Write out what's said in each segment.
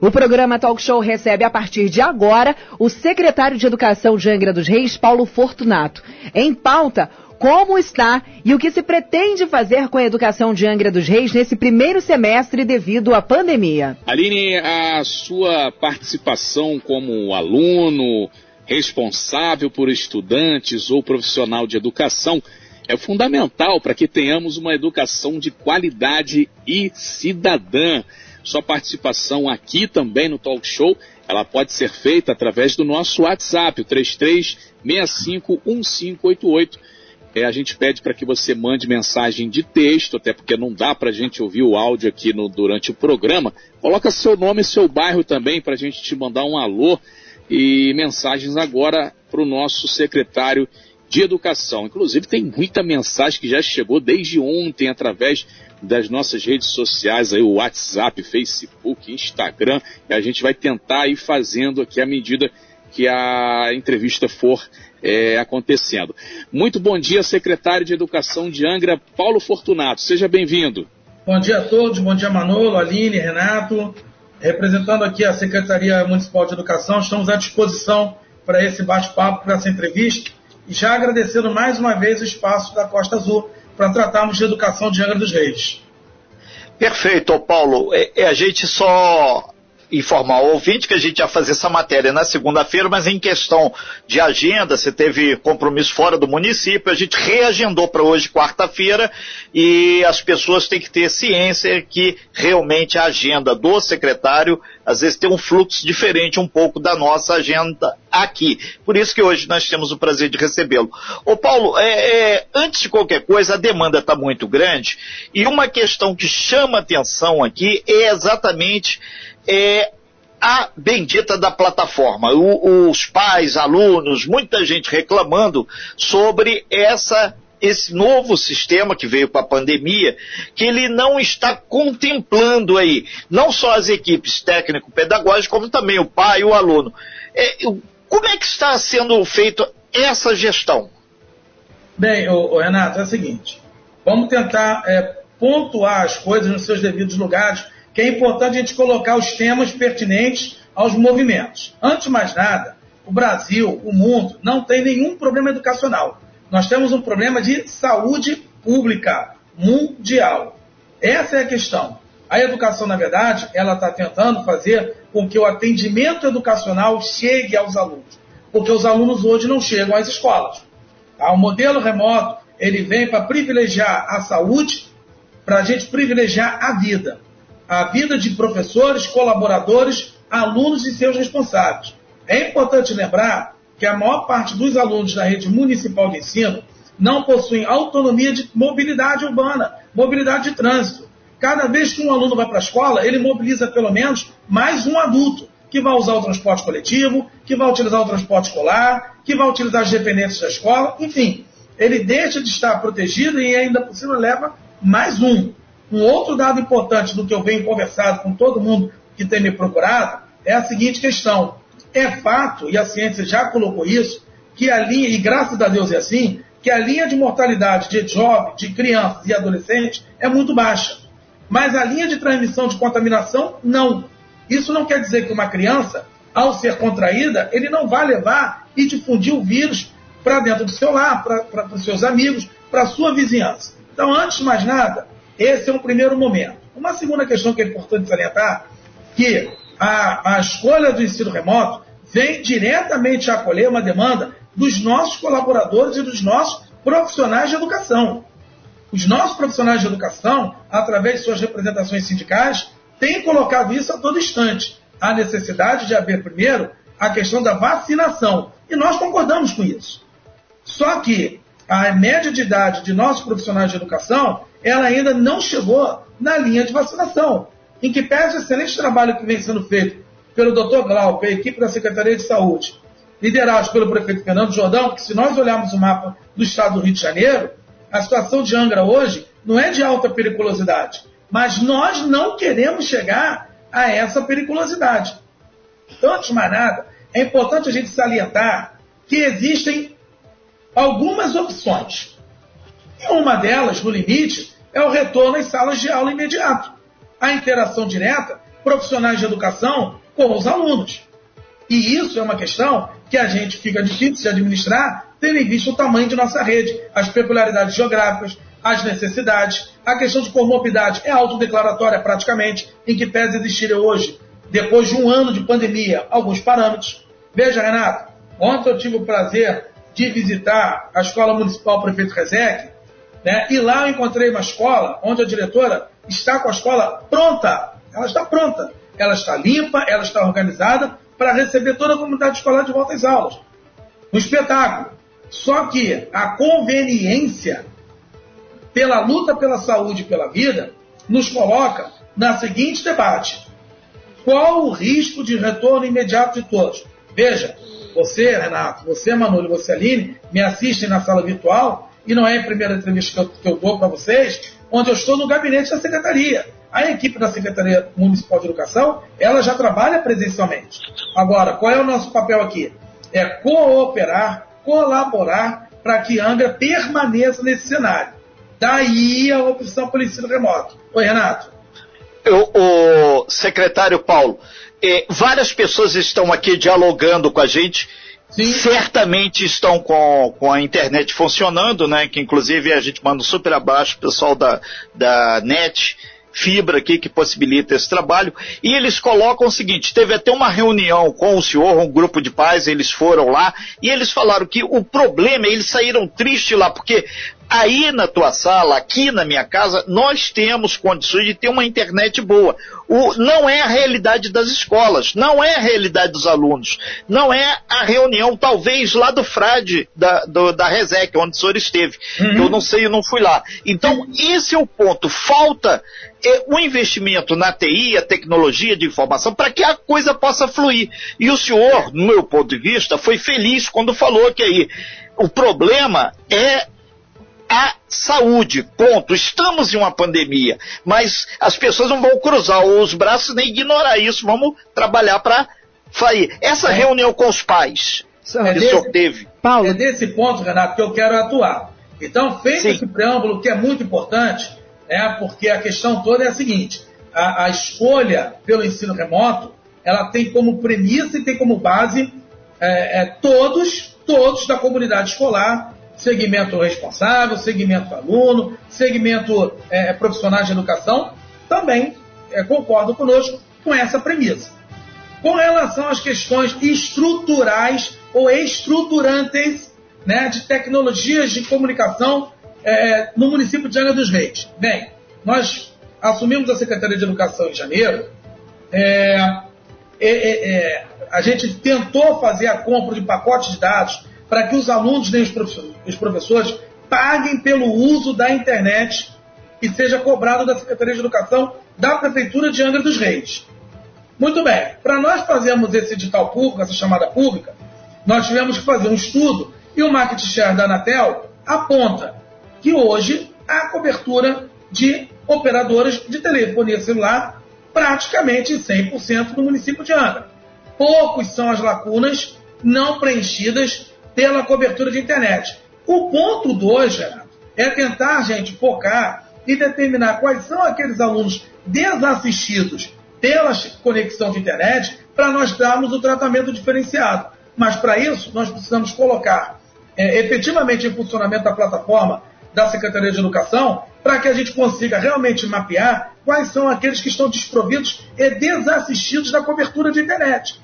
O programa Talk Show recebe a partir de agora o secretário de Educação de Angra dos Reis, Paulo Fortunato. Em pauta, como está e o que se pretende fazer com a educação de Angra dos Reis nesse primeiro semestre devido à pandemia. Aline, a sua participação como aluno, responsável por estudantes ou profissional de educação é fundamental para que tenhamos uma educação de qualidade e cidadã. Sua participação aqui também no Talk Show, ela pode ser feita através do nosso WhatsApp, o 33651588. É, a gente pede para que você mande mensagem de texto, até porque não dá para a gente ouvir o áudio aqui no, durante o programa. Coloca seu nome e seu bairro também para a gente te mandar um alô e mensagens agora para o nosso secretário de Educação. Inclusive, tem muita mensagem que já chegou desde ontem através das nossas redes sociais, aí, o WhatsApp, Facebook, Instagram, e a gente vai tentar ir fazendo aqui à medida que a entrevista for é, acontecendo. Muito bom dia, secretário de Educação de Angra, Paulo Fortunato. Seja bem-vindo. Bom dia a todos, bom dia Manolo, Aline, Renato. Representando aqui a Secretaria Municipal de Educação, estamos à disposição para esse bate-papo, para essa entrevista e já agradecendo mais uma vez o espaço da Costa Azul para tratarmos de educação de Angra dos Reis. Perfeito, Paulo. É, é, a gente só informar o ouvinte que a gente ia fazer essa matéria na segunda-feira, mas em questão de agenda, você teve compromisso fora do município, a gente reagendou para hoje, quarta-feira, e as pessoas têm que ter ciência que realmente a agenda do secretário, às vezes, tem um fluxo diferente um pouco da nossa agenda aqui. Por isso que hoje nós temos o prazer de recebê-lo. Ô Paulo, é, é, antes de qualquer coisa, a demanda está muito grande, e uma questão que chama atenção aqui é exatamente é a bendita da plataforma. O, os pais, alunos, muita gente reclamando sobre essa esse novo sistema que veio com a pandemia, que ele não está contemplando aí, não só as equipes técnico-pedagógicas, como também o pai e o aluno. É, como é que está sendo feita essa gestão? Bem, o, o Renato, é o seguinte, vamos tentar é, pontuar as coisas nos seus devidos lugares, que é importante a gente colocar os temas pertinentes aos movimentos. Antes de mais nada, o Brasil, o mundo, não tem nenhum problema educacional. Nós temos um problema de saúde pública mundial. Essa é a questão. A educação, na verdade, ela está tentando fazer com que o atendimento educacional chegue aos alunos, porque os alunos hoje não chegam às escolas. Tá? O modelo remoto ele vem para privilegiar a saúde, para a gente privilegiar a vida a vida de professores, colaboradores, alunos e seus responsáveis. É importante lembrar que a maior parte dos alunos da rede municipal de ensino não possuem autonomia de mobilidade urbana, mobilidade de trânsito. Cada vez que um aluno vai para a escola, ele mobiliza pelo menos mais um adulto que vai usar o transporte coletivo, que vai utilizar o transporte escolar, que vai utilizar as dependências da escola, enfim, ele deixa de estar protegido e ainda por cima leva mais um. Um outro dado importante do que eu venho conversado com todo mundo que tem me procurado é a seguinte questão. É fato, e a ciência já colocou isso, que a linha, e graças a Deus é assim, que a linha de mortalidade de jovens, de crianças e adolescentes é muito baixa. Mas a linha de transmissão de contaminação, não. Isso não quer dizer que uma criança, ao ser contraída, ele não vai levar e difundir o vírus para dentro do seu lar, para os seus amigos, para a sua vizinhança. Então, antes de mais nada, esse é um primeiro momento. Uma segunda questão que é importante salientar, que a, a escolha do ensino remoto vem diretamente acolher uma demanda dos nossos colaboradores e dos nossos profissionais de educação. Os nossos profissionais de educação, através de suas representações sindicais, têm colocado isso a todo instante. A necessidade de haver, primeiro, a questão da vacinação. E nós concordamos com isso. Só que a média de idade de nossos profissionais de educação ela ainda não chegou na linha de vacinação, em que pese o excelente trabalho que vem sendo feito pelo Dr. Glauco e a equipe da Secretaria de Saúde, liderados pelo prefeito Fernando Jordão, que se nós olharmos o mapa do estado do Rio de Janeiro, a situação de Angra hoje não é de alta periculosidade, mas nós não queremos chegar a essa periculosidade. Então, antes de mais nada, é importante a gente salientar que existem algumas opções. E uma delas, no limite, é o retorno às salas de aula imediato. A interação direta profissionais de educação com os alunos. E isso é uma questão que a gente fica difícil de administrar, tendo em vista o tamanho de nossa rede, as peculiaridades geográficas, as necessidades. A questão de comorbidade é autodeclaratória praticamente, em que pese existir hoje, depois de um ano de pandemia, alguns parâmetros. Veja, Renato, ontem eu tive o prazer de visitar a Escola Municipal Prefeito Rezec, né, e lá eu encontrei uma escola onde a diretora está com a escola pronta. Ela está pronta. Ela está limpa, ela está organizada para receber toda a comunidade escolar de volta às aulas. Um espetáculo. Só que a conveniência pela luta pela saúde e pela vida nos coloca na seguinte debate: qual o risco de retorno imediato de todos? Veja, você, Renato, você, Manolo, você, Aline, me assistem na sala virtual e não é a primeira entrevista que eu, que eu dou para vocês, onde eu estou no gabinete da secretaria. A equipe da Secretaria Municipal de Educação, ela já trabalha presencialmente. Agora, qual é o nosso papel aqui? É cooperar, colaborar para que Angra permaneça nesse cenário. Daí a opção pelo ensino remoto. Oi, Renato. O, o secretário Paulo, eh, várias pessoas estão aqui dialogando com a gente. Sim. Certamente estão com, com a internet funcionando, né? Que inclusive a gente manda um super abaixo pessoal da, da NET fibra aqui que possibilita esse trabalho. E eles colocam o seguinte: teve até uma reunião com o senhor, um grupo de pais, eles foram lá e eles falaram que o problema, eles saíram tristes lá, porque Aí na tua sala, aqui na minha casa, nós temos condições de ter uma internet boa. O, não é a realidade das escolas, não é a realidade dos alunos, não é a reunião, talvez, lá do Frade, da, do, da Resec, onde o senhor esteve. Uhum. Eu não sei, eu não fui lá. Então, esse é o ponto. Falta é, o investimento na TI, a tecnologia de informação, para que a coisa possa fluir. E o senhor, no meu ponto de vista, foi feliz quando falou que aí o problema é a saúde, ponto. Estamos em uma pandemia, mas as pessoas não vão cruzar os braços nem ignorar isso. Vamos trabalhar para sair. Essa é. reunião com os pais é que desse, o senhor teve. Paulo. É desse ponto, Renato, que eu quero atuar. Então, feito Sim. esse preâmbulo, que é muito importante, é porque a questão toda é a seguinte: a, a escolha pelo ensino remoto, ela tem como premissa e tem como base é, é, todos, todos da comunidade escolar segmento responsável, segmento aluno, segmento é, profissionais de educação, também é, concordam conosco com essa premissa. Com relação às questões estruturais ou estruturantes né, de tecnologias de comunicação é, no município de Angra dos Reis. Bem, nós assumimos a Secretaria de Educação em janeiro. É, é, é, é a gente tentou fazer a compra de pacotes de dados para que os alunos nem os professores paguem pelo uso da internet e seja cobrado da Secretaria de Educação da Prefeitura de Angra dos Reis. Muito bem, para nós fazermos esse edital público, essa chamada pública, nós tivemos que fazer um estudo e o market share da Anatel aponta que hoje há cobertura de operadoras de telefonia celular praticamente 100% no município de Angra. Poucos são as lacunas não preenchidas pela cobertura de internet. O ponto 2, Gerardo, é tentar, gente, focar e determinar quais são aqueles alunos desassistidos pela conexão de internet para nós darmos o tratamento diferenciado. Mas para isso, nós precisamos colocar é, efetivamente em funcionamento a plataforma da Secretaria de Educação para que a gente consiga realmente mapear quais são aqueles que estão desprovidos e desassistidos da cobertura de internet.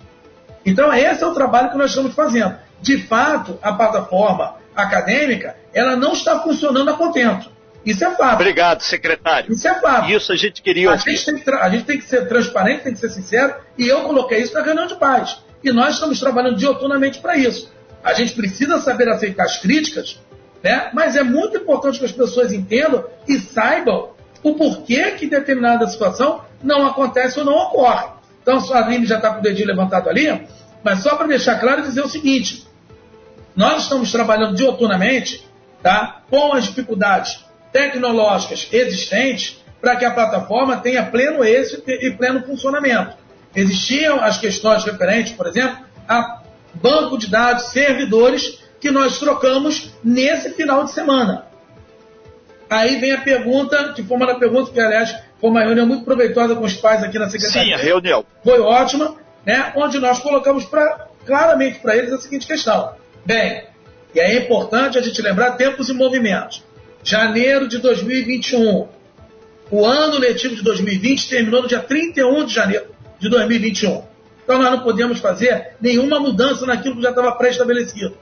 Então, esse é o trabalho que nós estamos fazendo de fato, a plataforma acadêmica ela não está funcionando a contento. Isso é fato. Obrigado, secretário. Isso é fato. Isso a gente queria ouvir. A gente, tem que, a gente tem que ser transparente, tem que ser sincero, e eu coloquei isso na reunião de paz. E nós estamos trabalhando dioturnamente para isso. A gente precisa saber aceitar as críticas, né? mas é muito importante que as pessoas entendam e saibam o porquê que determinada situação não acontece ou não ocorre. Então, a Aline já está com o dedinho levantado ali, mas só para deixar claro dizer o seguinte: nós estamos trabalhando dioturnamente tá, com as dificuldades tecnológicas existentes para que a plataforma tenha pleno êxito e pleno funcionamento. Existiam as questões referentes, por exemplo, a banco de dados, servidores, que nós trocamos nesse final de semana. Aí vem a pergunta, que foi uma das perguntas que, aliás, Foi uma reunião muito proveitosa com os pais aqui na Secretaria. Sim, a reunião. Foi ótima, né? onde nós colocamos pra, claramente para eles a seguinte questão. Bem, e é importante a gente lembrar tempos e movimentos. Janeiro de 2021. O ano letivo de 2020 terminou no dia 31 de janeiro de 2021. Então nós não podemos fazer nenhuma mudança naquilo que já estava pré-estabelecido.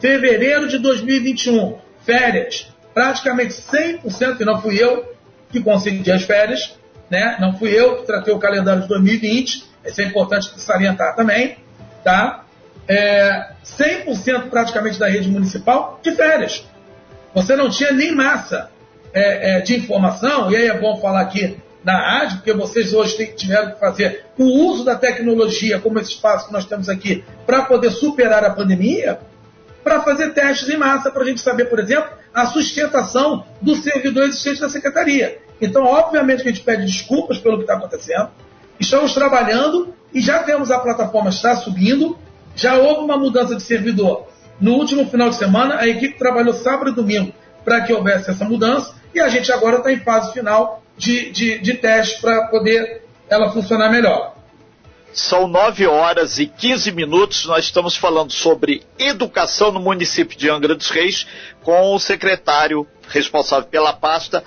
Fevereiro de 2021, férias. Praticamente 100%, e não fui eu que concedi as férias, né? não fui eu que tratei o calendário de 2020, isso é importante salientar também, tá? É, 100% praticamente da rede municipal de férias. Você não tinha nem massa é, é, de informação, e aí é bom falar aqui na rádio, porque vocês hoje tiveram que fazer o uso da tecnologia, como esse espaço que nós temos aqui, para poder superar a pandemia, para fazer testes em massa, para a gente saber, por exemplo, a sustentação do servidor existente da secretaria. Então, obviamente, que a gente pede desculpas pelo que está acontecendo. Estamos trabalhando e já temos a plataforma está subindo. Já houve uma mudança de servidor. No último final de semana, a equipe trabalhou sábado e domingo para que houvesse essa mudança e a gente agora está em fase final de, de, de teste para poder ela funcionar melhor. São 9 horas e 15 minutos. Nós estamos falando sobre educação no município de Angra dos Reis com o secretário responsável pela pasta,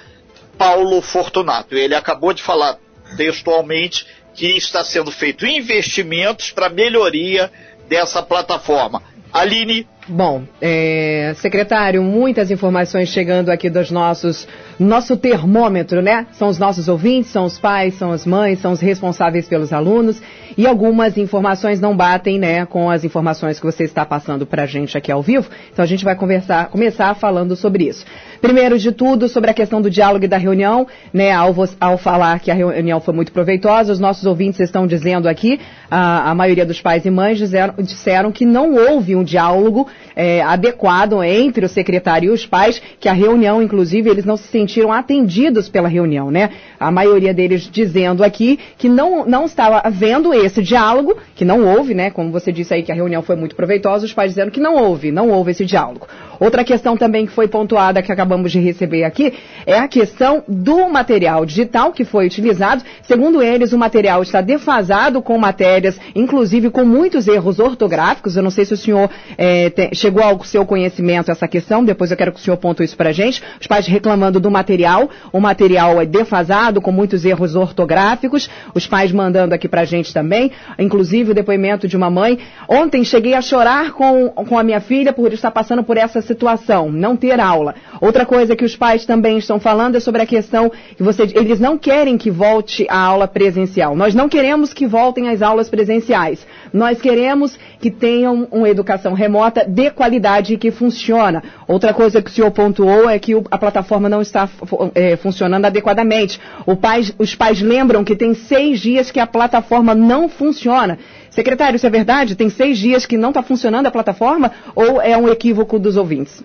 Paulo Fortunato. Ele acabou de falar textualmente que está sendo feito investimentos para melhoria dessa plataforma. Aline. Bom, é, secretário, muitas informações chegando aqui dos nossos, nosso termômetro, né? São os nossos ouvintes, são os pais, são as mães, são os responsáveis pelos alunos e algumas informações não batem, né, com as informações que você está passando para a gente aqui ao vivo. Então a gente vai conversar, começar falando sobre isso. Primeiro de tudo, sobre a questão do diálogo e da reunião, né, ao, ao falar que a reunião foi muito proveitosa, os nossos ouvintes estão dizendo aqui, a, a maioria dos pais e mães disseram, disseram que não houve um diálogo é, adequado entre o secretário e os pais, que a reunião, inclusive, eles não se sentiram atendidos pela reunião, né? A maioria deles dizendo aqui que não, não estava havendo esse diálogo, que não houve, né? Como você disse aí que a reunião foi muito proveitosa, os pais dizendo que não houve, não houve esse diálogo. Outra questão também que foi pontuada, que acabamos de receber aqui, é a questão do material digital que foi utilizado. Segundo eles, o material está defasado com matérias, inclusive com muitos erros ortográficos. Eu não sei se o senhor é, te, chegou ao seu conhecimento essa questão, depois eu quero que o senhor ponte isso para a gente. Os pais reclamando do material, o material é defasado, com muitos erros ortográficos. Os pais mandando aqui para a gente também, inclusive o depoimento de uma mãe. Ontem cheguei a chorar com, com a minha filha por estar passando por essa situação, não ter aula. Outra coisa que os pais também estão falando é sobre a questão que você, eles não querem que volte a aula presencial. Nós não queremos que voltem as aulas presenciais. Nós queremos que tenham uma educação remota de qualidade que funciona. Outra coisa que o senhor pontuou é que a plataforma não está é, funcionando adequadamente. Os pais lembram que tem seis dias que a plataforma não funciona. Secretário, isso é verdade? Tem seis dias que não está funcionando a plataforma ou é um equívoco dos ouvintes?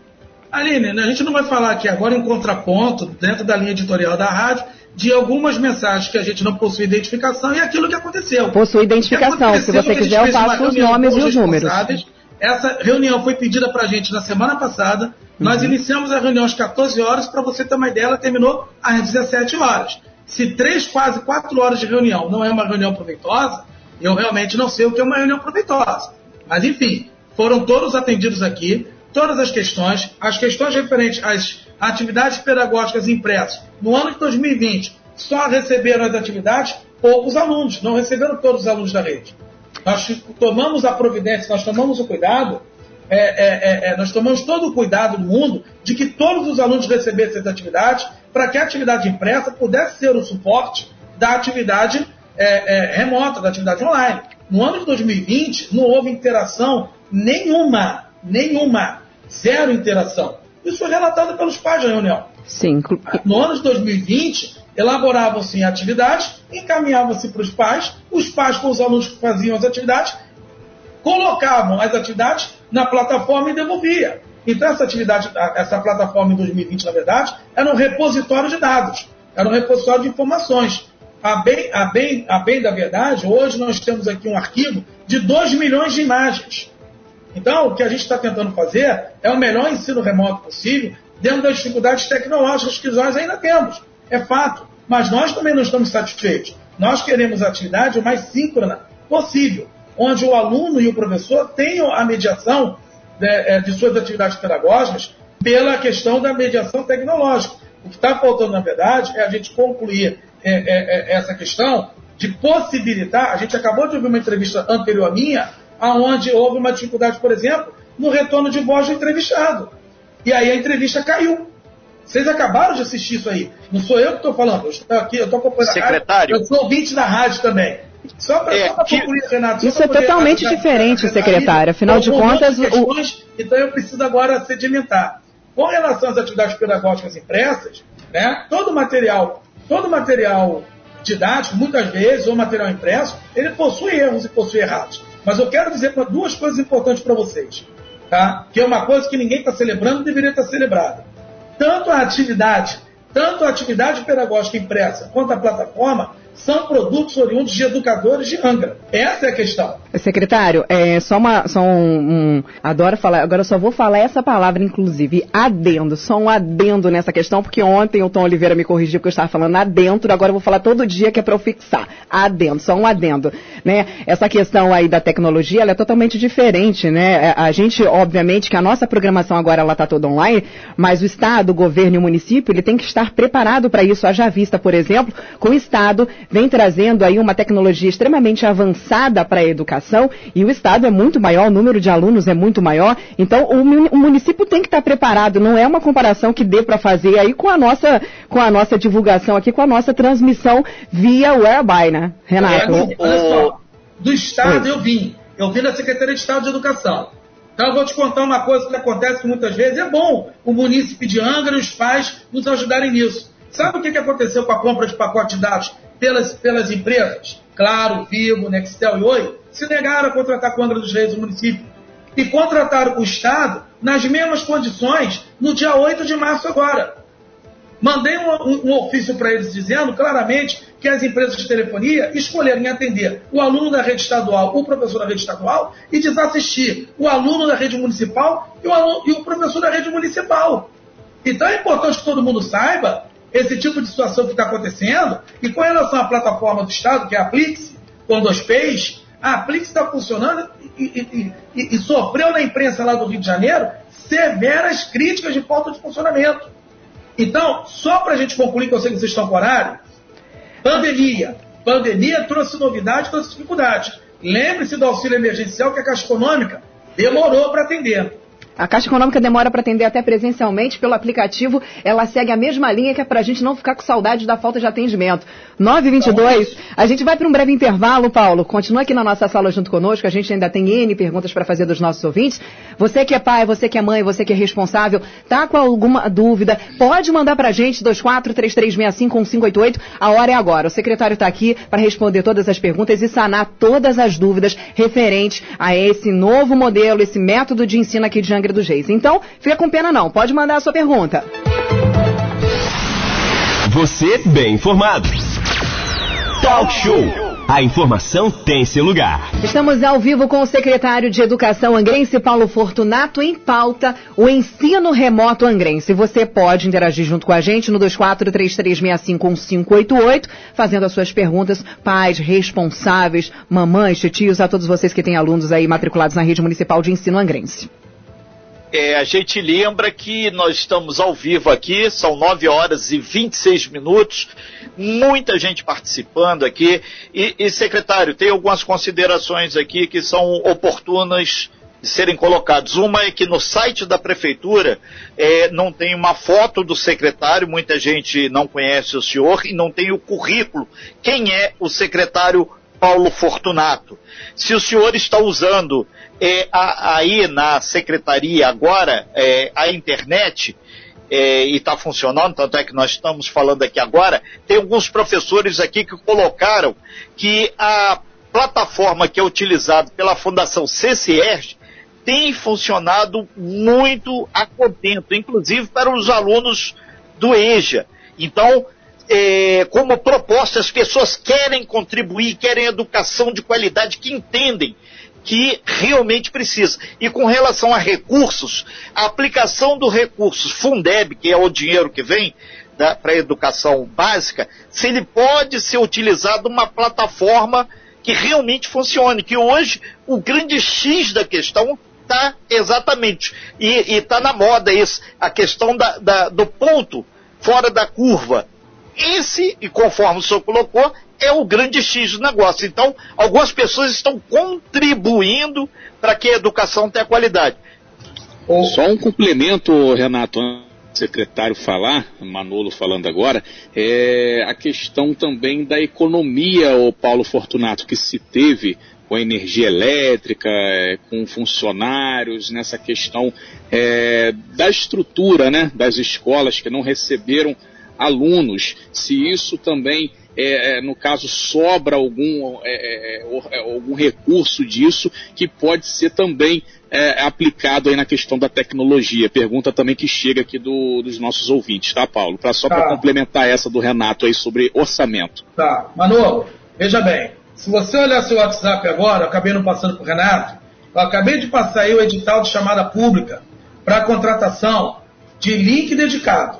Aline, a gente não vai falar aqui agora em contraponto, dentro da linha editorial da rádio, de algumas mensagens que a gente não possui identificação e aquilo que aconteceu. Possui identificação. Se você quiser, eu passo os nomes e os números. Essa reunião foi pedida para a gente na semana passada. Nós uhum. iniciamos a reunião às 14 horas, para você ter uma ideia, ela terminou às 17 horas. Se três, quase quatro horas de reunião não é uma reunião proveitosa, eu realmente não sei o que é uma reunião proveitosa. Mas, enfim, foram todos atendidos aqui, todas as questões, as questões referentes às atividades pedagógicas impressas. No ano de 2020, só receberam as atividades poucos alunos, não receberam todos os alunos da rede. Nós tomamos a providência, nós tomamos o cuidado, é, é, é, é nós tomamos todo o cuidado do mundo de que todos os alunos recebessem as atividades, para que a atividade impressa pudesse ser o suporte da atividade é, é, remota, da atividade online. No ano de 2020, não houve interação nenhuma, nenhuma, zero interação. Isso foi relatado pelos pais da reunião. Sim. No ano de 2020, elaboravam-se atividades, encaminhavam-se para os pais, os pais com os alunos que faziam as atividades, colocavam as atividades na plataforma e devolvia. Então essa atividade, essa plataforma em 2020, na verdade, era um repositório de dados, era um repositório de informações. A bem, a, bem, a bem da verdade, hoje nós temos aqui um arquivo de 2 milhões de imagens. Então, o que a gente está tentando fazer é o melhor ensino remoto possível, dentro das dificuldades tecnológicas que nós ainda temos. É fato. Mas nós também não estamos satisfeitos. Nós queremos a atividade o mais síncrona possível, onde o aluno e o professor tenham a mediação de, é, de suas atividades pedagógicas pela questão da mediação tecnológica. O que está faltando, na verdade, é a gente concluir é, é, é, essa questão de possibilitar. A gente acabou de ouvir uma entrevista anterior à minha, aonde houve uma dificuldade, por exemplo, no retorno de voz do entrevistado. E aí a entrevista caiu. Vocês acabaram de assistir isso aí. Não sou eu que estou falando. Eu estou aqui, eu estou acompanhando Secretário. a rádio. Eu sou ouvinte da rádio também. Só para é, concluir, Renato. Isso é totalmente diferente, secretário. Afinal de contas, questões, o... então eu preciso agora sedimentar. Com relação às atividades pedagógicas impressas, né, todo material, todo material didático, muitas vezes, ou material impresso, ele possui erros e possui errados. Mas eu quero dizer duas coisas importantes para vocês, tá? que é uma coisa que ninguém está celebrando deveria estar celebrada. Tanto a atividade, tanto a atividade pedagógica impressa quanto a plataforma são produtos oriundos de educadores de Angra. Essa é a questão. Secretário, é só uma, só um, um, adoro falar, agora eu só vou falar essa palavra, inclusive, adendo, só um adendo nessa questão, porque ontem o Tom Oliveira me corrigiu que eu estava falando adentro, agora eu vou falar todo dia que é para eu fixar, adendo, só um adendo, né? Essa questão aí da tecnologia, ela é totalmente diferente, né? É, a gente, obviamente, que a nossa programação agora ela está toda online, mas o Estado, o governo e o município, ele tem que estar preparado para isso, haja vista, por exemplo, com o Estado vem trazendo aí uma tecnologia extremamente avançada para a educação e o Estado é muito maior, o número de alunos é muito maior, então o, o município tem que estar preparado, não é uma comparação que dê para fazer aí com a nossa, com a nossa divulgação aqui, com a nossa transmissão via whereby, né, Renato? É, olha só, do Estado Oi. eu vim, eu vim da Secretaria de Estado de Educação. Então eu vou te contar uma coisa que acontece muitas vezes é bom o munícipe de Angra e os pais nos ajudarem nisso. Sabe o que, que aconteceu com a compra de pacote de dados pelas, pelas empresas? Claro, Vivo, Nextel e Oi, se negaram a contratar com a Angra dos Reis o município. E contrataram o Estado nas mesmas condições no dia 8 de março agora. Mandei um, um, um ofício para eles dizendo claramente que as empresas de telefonia escolheram em atender o aluno da rede estadual, o professor da rede estadual, e desassistir o aluno da rede municipal e o, aluno, e o professor da rede municipal. Então é importante que todo mundo saiba esse tipo de situação que está acontecendo. E com relação à plataforma do Estado, que é a Aplix, com dois P's, a Aplix está funcionando e, e, e, e, sofreu na imprensa lá do Rio de Janeiro severas críticas de falta de funcionamento. Então, só para a gente concluir, que eu sei que vocês estão com horário, pandemia. Pandemia trouxe novidade, trouxe dificuldade. Lembre-se do auxílio emergencial que a Caixa Econômica demorou para atender. A Caixa Econômica demora para atender até presencialmente pelo aplicativo. Ela segue a mesma linha que é para a gente não ficar com saudade da falta de atendimento. 922. A gente vai para um breve intervalo, Paulo. Continua aqui na nossa sala junto conosco. A gente ainda tem N perguntas para fazer dos nossos ouvintes. Você que é pai, você que é mãe, você que é responsável, tá com alguma dúvida, pode mandar para a gente 2433651588. A hora é agora. O secretário está aqui para responder todas as perguntas e sanar todas as dúvidas referentes a esse novo modelo, esse método de ensino aqui de Dos Reis. Então, fica com pena não. Pode mandar a sua pergunta. Você bem informado. Talk Show. A informação tem seu lugar. Estamos ao vivo com o secretário de Educação angrense, Paulo Fortunato, em pauta o ensino remoto angrense. Você pode interagir junto com a gente no 2433651588, fazendo as suas perguntas, pais, responsáveis, mamães, tios, a todos vocês que têm alunos aí matriculados na rede municipal de ensino angrense. É, a gente lembra que nós estamos ao vivo aqui, são 9 horas e 26 minutos, muita gente participando aqui. E, e, secretário, tem algumas considerações aqui que são oportunas de serem colocadas. Uma é que no site da prefeitura é, não tem uma foto do secretário, muita gente não conhece o senhor, e não tem o currículo. Quem é o secretário Paulo Fortunato? Se o senhor está usando é, a, aí na secretaria agora, é, a internet, é, e está funcionando, tanto é que nós estamos falando aqui agora, tem alguns professores aqui que colocaram que a plataforma que é utilizada pela Fundação CCR tem funcionado muito a contento, inclusive para os alunos do EJA. Então, é, como proposta, as pessoas querem contribuir, querem educação de qualidade, que entendem que realmente precisa. E com relação a recursos, a aplicação do recurso Fundeb, que é o dinheiro que vem, para a educação básica, se ele pode ser utilizado uma plataforma que realmente funcione, que hoje o grande X da questão está exatamente, e está na moda isso, a questão da, da, do ponto fora da curva. Esse, e conforme o senhor colocou, é o grande X do negócio. Então, algumas pessoas estão contribuindo para que a educação tenha qualidade. Só um complemento, Renato, secretário falar, Manolo falando agora, é a questão também da economia, o Paulo Fortunato, que se teve com a energia elétrica, é, com funcionários, nessa questão é, da estrutura né, das escolas que não receberam alunos, se isso também é, é, no caso, sobra algum, é, é, é algum recurso disso que pode ser também é, aplicado aí na questão da tecnologia. Pergunta também que chega aqui do, dos nossos ouvintes, tá, Paulo? Pra, só tá. para complementar essa do Renato aí sobre orçamento. Tá. Manolo, veja bem, se você olhar seu WhatsApp agora, eu acabei não passando para o Renato, eu acabei de passar aí o edital de chamada pública para contratação de link dedicado.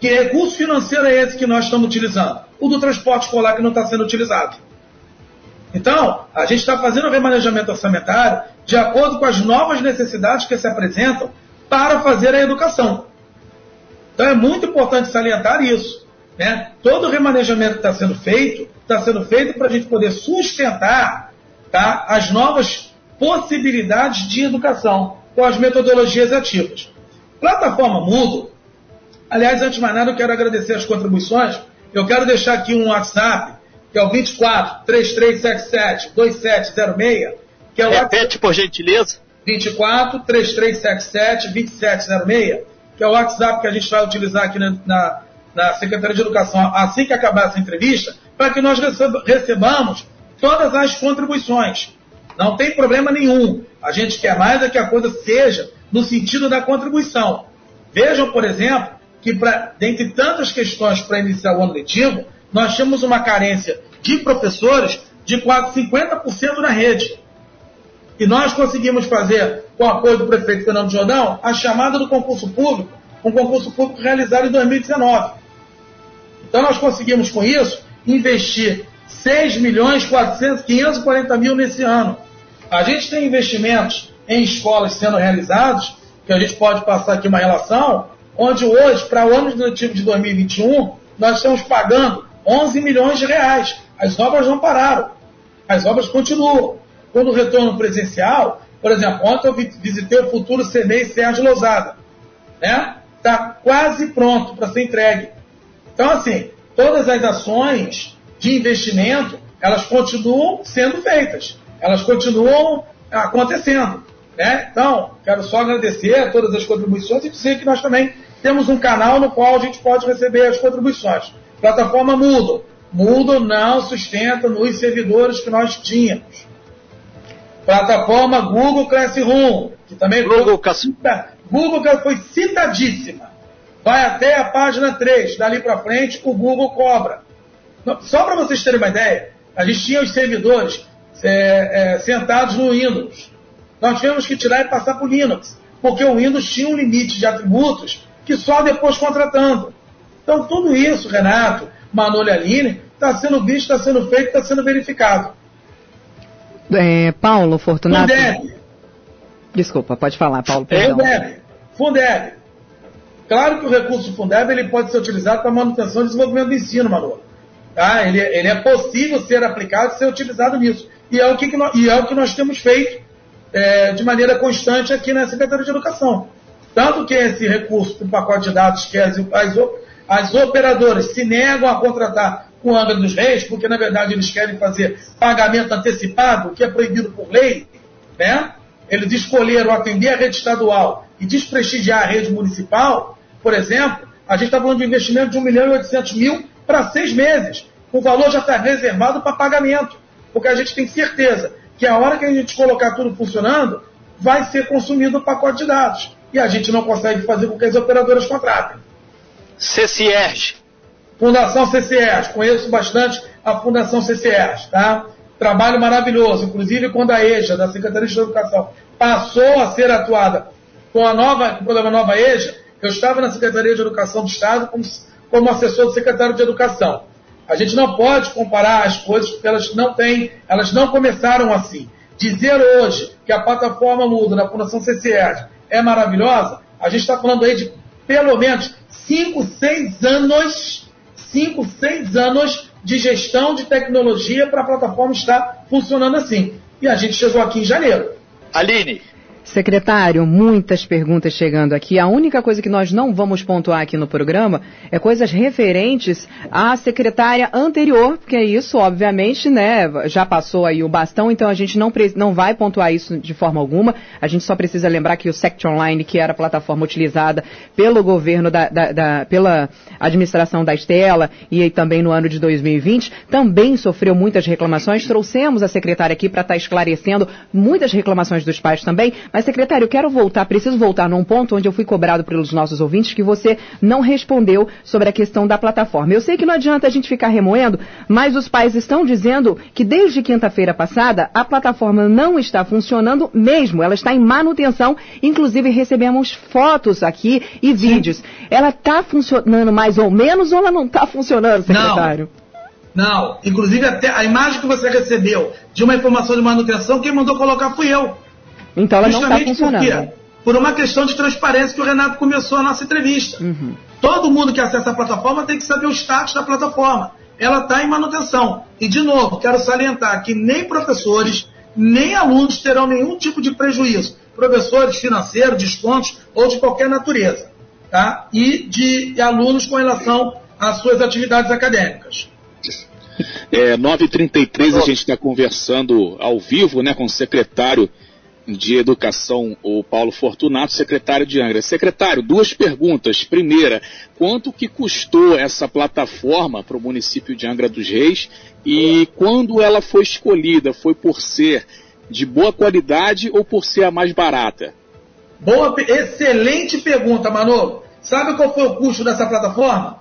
Que recurso financeiro é esse que nós estamos utilizando? O do transporte escolar que não está sendo utilizado. Então, a gente está fazendo o remanejamento orçamentário de acordo com as novas necessidades que se apresentam para fazer a educação. Então é muito importante salientar isso. Né? Todo o remanejamento que está sendo feito, está sendo feito para a gente poder sustentar tá, as novas possibilidades de educação com as metodologias ativas. Plataforma Moodle Aliás, antes de mais nada, eu quero agradecer as contribuições. Eu quero deixar aqui um WhatsApp, que é o 24 3377 2706. Que é o Repete, WhatsApp, por gentileza. 24 3377 2706, que é o WhatsApp que a gente vai utilizar aqui na, na, na Secretaria de Educação assim que acabar essa entrevista, para que nós recebamos todas as contribuições. Não tem problema nenhum. A gente quer mais é que a coisa seja no sentido da contribuição. Vejam, por exemplo, que, pra, dentre tantas questões para iniciar o ano letivo, nós temos uma carência de professores de quase 50% na rede. E nós conseguimos fazer, com o apoio do prefeito Fernando Jordão, a chamada do concurso público, um concurso público realizado em 2019. Então nós conseguimos, com isso, investir 6 milhões 400, 540 mil nesse ano. A gente tem investimentos em escolas sendo realizados, que a gente pode passar aqui uma relação, onde hoje, para o ano de 2021, nós estamos pagando 11 milhões de reais. As obras não pararam. As obras continuam. Quando o retorno presencial, por exemplo, ontem eu visitei o futuro CNEI Sérgio Lousada. Né? Está quase pronto para ser entregue. Então, assim, todas as ações de investimento, elas continuam sendo feitas. Elas continuam acontecendo. Né? Então, quero só agradecer a todas as contribuições e dizer que nós também temos um canal no qual a gente pode receber as contribuições. Plataforma Moodle. Moodle não sustenta nos servidores que nós tínhamos. Plataforma Google Classroom, que também Google, foi, Google foi citadíssima. Vai até a página 3, dali para frente o Google cobra. Só para vocês terem uma ideia, a gente tinha os servidores é, é, sentados no Windows. Nós tivemos que tirar e passar para o Linux, porque o Windows tinha um limite de atributos que só depois contratando. Então, tudo isso, Renato, Manolha Aline, está sendo visto, está sendo feito, está sendo verificado. É, Paulo Fortunato. Fundeb. Desculpa, pode falar, Paulo. Perdão. Fundeb. Fundeb. Claro que o recurso Fundeb ele pode ser utilizado para manutenção e desenvolvimento do ensino, Manolo. Tá? Ele, ele, é possível ser aplicado, ser utilizado nisso. E é o que, que nós, e é o que nós temos feito é, de maneira constante aqui na Secretaria de Educação. Tanto que esse recurso para o pacote de dados que as, as, as operadoras se negam a contratar com o Angra dos Reis, porque na verdade eles querem fazer pagamento antecipado, que é proibido por lei, né? Eles escolheram atender a rede estadual e desprestigiar a rede municipal, por exemplo, a gente está falando de investimento de 1 milhão e 800 mil para seis meses. O valor já está reservado para pagamento, porque a gente tem certeza que a hora que a gente colocar tudo funcionando, vai ser consumido o pacote de dados e a gente não consegue fazer com que as operadoras contratem. CCERG. Fundação CCERG. Conheço bastante a Fundação CCERG, tá? Trabalho maravilhoso. Inclusive, quando a EJA, da Secretaria de Educação, passou a ser atuada com, a nova, com o programa Nova EJA, eu estava na Secretaria de Educação do Estado como, como assessor do secretário de Educação. A gente não pode comparar as coisas porque elas não têm, elas não começaram assim. Dizer hoje que a plataforma Muda da Fundação CCR é maravilhosa, a gente está falando aí de pelo menos 5, 6 anos, 5, 6 anos de gestão de tecnologia para a plataforma estar funcionando assim. E a gente chegou aqui em janeiro. Aline, Secretário, muitas perguntas chegando aqui. A única coisa que nós não vamos pontuar aqui no programa é coisas referentes à secretária anterior, porque isso, obviamente, né, já passou aí o bastão, então a gente não, não vai pontuar isso de forma alguma. A gente só precisa lembrar que o Sect Online, que era a plataforma utilizada pelo governo, da, da, da, pela administração da Estela e também no ano de 2020, também sofreu muitas reclamações. Trouxemos a secretária aqui para estar esclarecendo muitas reclamações dos pais também, mas, secretário, eu quero voltar, preciso voltar num ponto onde eu fui cobrado pelos nossos ouvintes que você não respondeu sobre a questão da plataforma. Eu sei que não adianta a gente ficar remoendo, mas os pais estão dizendo que desde quinta-feira passada a plataforma não está funcionando mesmo. Ela está em manutenção. Inclusive recebemos fotos aqui e vídeos. Ela está funcionando mais ou menos ou ela não está funcionando, secretário? Não. Não, inclusive até a imagem que você recebeu de uma informação de manutenção, quem mandou colocar fui eu. Então ela Justamente não está funcionando. Por, por uma questão de transparência que o Renato começou a nossa entrevista. Uhum. Todo mundo que acessa a plataforma tem que saber o status da plataforma. Ela está em manutenção. E, de novo, quero salientar que nem professores, nem alunos terão nenhum tipo de prejuízo. Professores, financeiros, descontos ou de qualquer natureza. Tá? E de alunos com relação às suas atividades acadêmicas. É, 9h33 a gente está conversando ao vivo né, com o secretário de Educação, o Paulo Fortunato, secretário de Angra. Secretário, duas perguntas. Primeira, quanto que custou essa plataforma para o município de Angra dos Reis e quando ela foi escolhida, foi por ser de boa qualidade ou por ser a mais barata? Boa, excelente pergunta, Manolo. Sabe qual foi o custo dessa plataforma?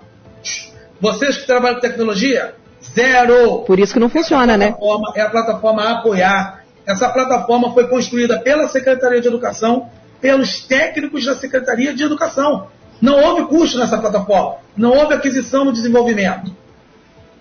Vocês que trabalham com tecnologia? Zero. Por isso que não funciona, né? É a plataforma a apoiar essa plataforma foi construída pela Secretaria de Educação, pelos técnicos da Secretaria de Educação. Não houve custo nessa plataforma, não houve aquisição no desenvolvimento.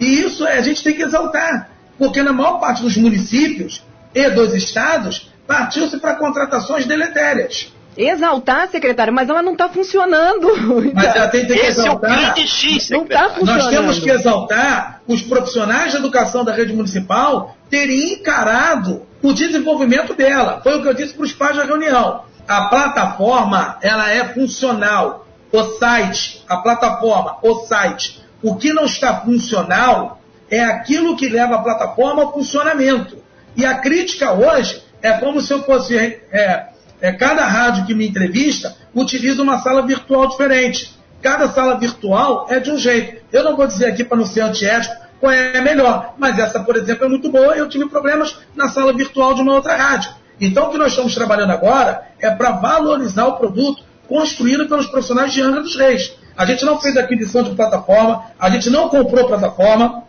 E isso a gente tem que exaltar, porque na maior parte dos municípios e dos estados partiu-se para contratações deletérias. Exaltar, secretário, mas ela não está funcionando. Mas ela tem, tem que Esse exaltar. É o X, não está funcionando. Nós temos que exaltar os profissionais de educação da rede municipal terem encarado o desenvolvimento dela. Foi o que eu disse para os pais da reunião. A plataforma, ela é funcional. O site, a plataforma, o site. O que não está funcional é aquilo que leva a plataforma ao funcionamento. E a crítica hoje é como se eu fosse. É, é, cada rádio que me entrevista utiliza uma sala virtual diferente. Cada sala virtual é de um jeito. Eu não vou dizer aqui para não ser antiético qual é melhor. Mas essa, por exemplo, é muito boa. Eu tive problemas na sala virtual de uma outra rádio. Então, o que nós estamos trabalhando agora é para valorizar o produto construído pelos profissionais de Angra dos Reis. A gente não fez aquisição de plataforma, a gente não comprou plataforma,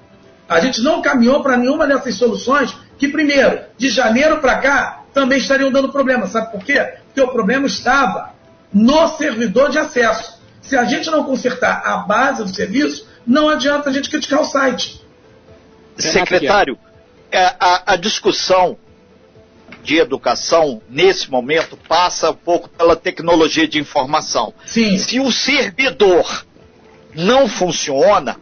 a gente não caminhou para nenhuma dessas soluções que, primeiro, de janeiro para cá, também estariam dando problema. Sabe por quê? Porque o problema estava no servidor de acesso. Se a gente não consertar a base do serviço, não adianta a gente criticar o site. Secretário, é, a, a discussão de educação, nesse momento, passa um pouco pela tecnologia de informação. Sim. Se o servidor não funciona,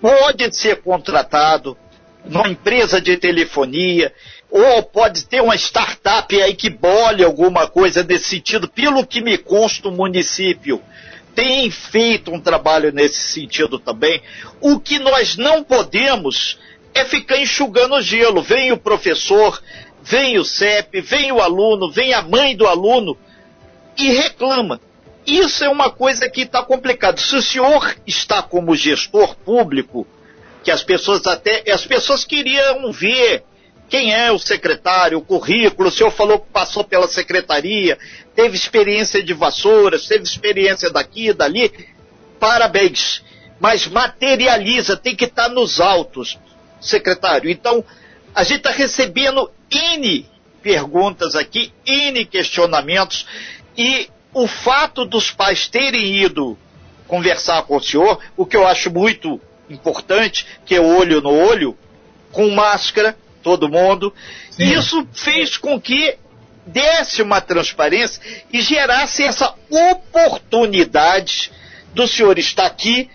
pode ser contratado numa empresa de telefonia, ou pode ter uma startup aí que bole alguma coisa nesse sentido. Pelo que me consta, o município tem feito um trabalho nesse sentido também. O que nós não podemos é ficar enxugando gelo. Vem o professor, vem o CEP, vem o aluno, vem a mãe do aluno e reclama. Isso é uma coisa que está complicado. Se o senhor está como gestor público, que as pessoas até, as pessoas queriam ver quem é o secretário, o currículo, o senhor falou que passou pela secretaria, teve experiência de vassouras, teve experiência daqui e dali, parabéns. Mas materializa, tem que estar tá nos autos secretário. Então, a gente está recebendo N perguntas aqui, N questionamentos, e o fato dos pais terem ido conversar com o senhor, o que eu acho muito importante, que é olho no olho, com máscara, todo mundo. Sim. Isso fez com que desse uma transparência e gerasse essa oportunidade do senhor estar aqui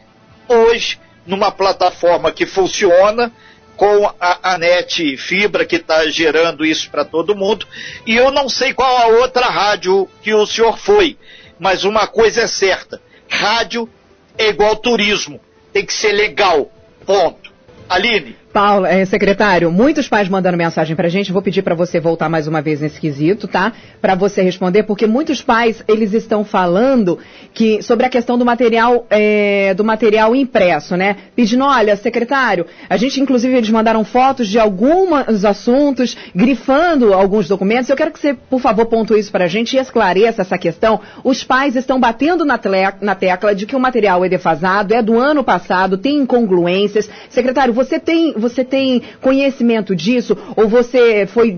hoje numa plataforma que funciona com a, a net fibra que está gerando isso para todo mundo e eu não sei qual a outra rádio que o senhor foi, mas uma coisa é certa: rádio é igual turismo, tem que ser legal. Ponto. Aline. Paulo, é, secretário, muitos pais mandando mensagem pra gente. Vou pedir para você voltar mais uma vez nesse quesito, tá? Para você responder, porque muitos pais eles estão falando que sobre a questão do material é, do material impresso, né? Pedindo, olha, secretário, a gente inclusive eles mandaram fotos de alguns assuntos, grifando alguns documentos. Eu quero que você, por favor, pontue isso para a gente e esclareça essa questão. Os pais estão batendo na, na tecla de que o material é defasado, é do ano passado, tem incongruências. Secretário, você tem você tem conhecimento disso ou você foi,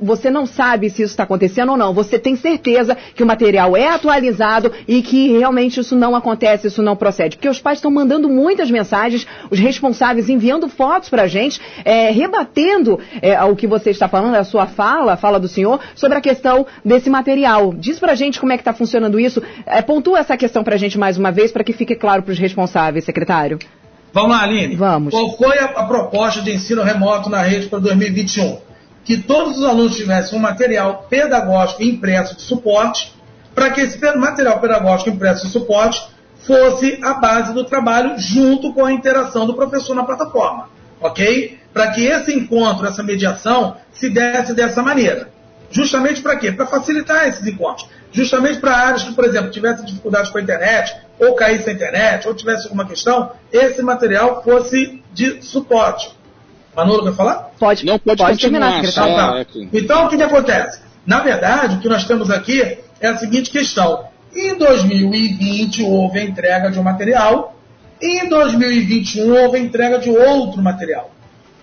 você não sabe se isso está acontecendo ou não. Você tem certeza que o material é atualizado e que realmente isso não acontece, isso não procede. Porque os pais estão mandando muitas mensagens, os responsáveis enviando fotos para a gente, é, rebatendo é, o que você está falando, a sua fala, a fala do senhor, sobre a questão desse material. Diz para a gente como é que está funcionando isso. É, pontua essa questão para a gente mais uma vez para que fique claro para os responsáveis, secretário. Vamos lá, Aline. Vamos. Qual foi a, a proposta de ensino remoto na rede para 2021? Que todos os alunos tivessem um material pedagógico impresso de suporte, para que esse material pedagógico impresso de suporte fosse a base do trabalho junto com a interação do professor na plataforma. Ok? Para que esse encontro, essa mediação, se desse dessa maneira. Justamente para quê? Para facilitar esses encontros. Justamente para áreas que, por exemplo, tivessem dificuldades com a internet, ou caísse a internet, ou tivesse alguma questão, esse material fosse de suporte. Manolo quer falar? Pode. Não, pode, pode terminar, secretário. Tá. Então, o que, que acontece? Na verdade, o que nós temos aqui é a seguinte questão. Em 2020 houve a entrega de um material, e em 2021 houve a entrega de outro material.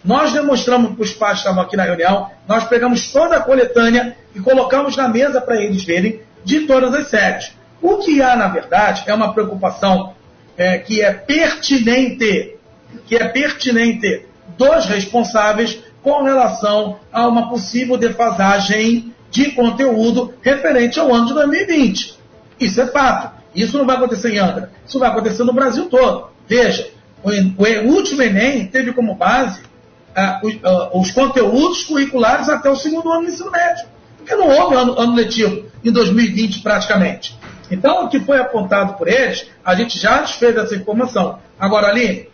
Nós demonstramos para os pais que estavam aqui na reunião, nós pegamos toda a coletânea e colocamos na mesa para eles verem de todas as séries. O que há, na verdade, é uma preocupação é, que é pertinente, que é pertinente dos responsáveis com relação a uma possível defasagem de conteúdo referente ao ano de 2020. Isso é fato. Isso não vai acontecer em Angra. Isso vai acontecer no Brasil todo. Veja, o, o último Enem teve como base ah, os, ah, os, conteúdos curriculares até o segundo ano do ensino médio. Porque não houve ano, ano letivo em 2020 praticamente. Então, o que foi apontado por eles, a gente já desfez essa informação. Agora, ali,